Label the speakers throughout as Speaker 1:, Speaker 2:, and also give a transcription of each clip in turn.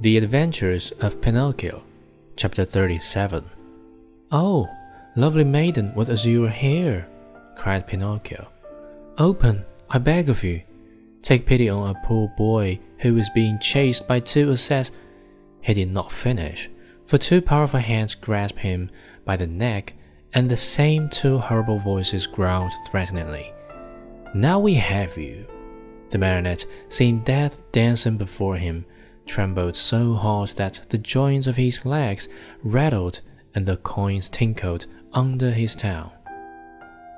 Speaker 1: The Adventures of Pinocchio, Chapter 37. Oh, lovely maiden with azure hair, cried Pinocchio. Open, I beg of you. Take pity on a poor boy who is being chased by two assassins. He did not finish, for two powerful hands grasped him by the neck, and the same two horrible voices growled threateningly. Now we have you. The marionette, seeing death dancing before him, trembled so hard that the joints of his legs rattled and the coins tinkled under his tongue.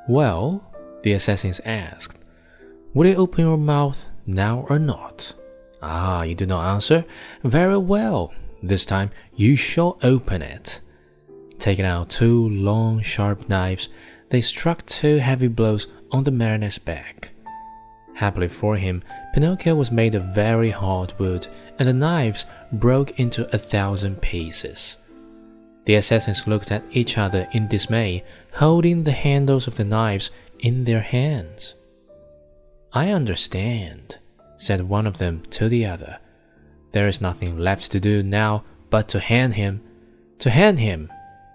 Speaker 1: Well, the assassins asked, Will you open your mouth now or not? Ah, you do not answer? Very well. This time you shall open it. Taking out two long, sharp knives, they struck two heavy blows on the marionette's back. Happily for him, Pinocchio was made of very hard wood, and the knives broke into a thousand pieces. The assassins looked at each other in dismay, holding the handles of the knives in their hands. I understand, said one of them to the other. There is nothing left to do now but to hang him. To hang him,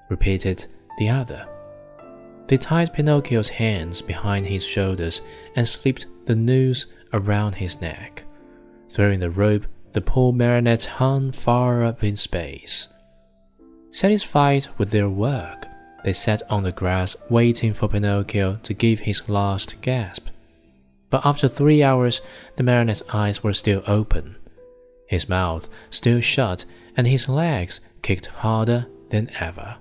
Speaker 1: repeated the other. They tied Pinocchio's hands behind his shoulders and slipped the noose around his neck. Throwing the rope, the poor marionette hung far up in space. Satisfied with their work, they sat on the grass waiting for Pinocchio to give his last gasp. But after three hours, the marionette's eyes were still open, his mouth still shut, and his legs kicked harder than ever.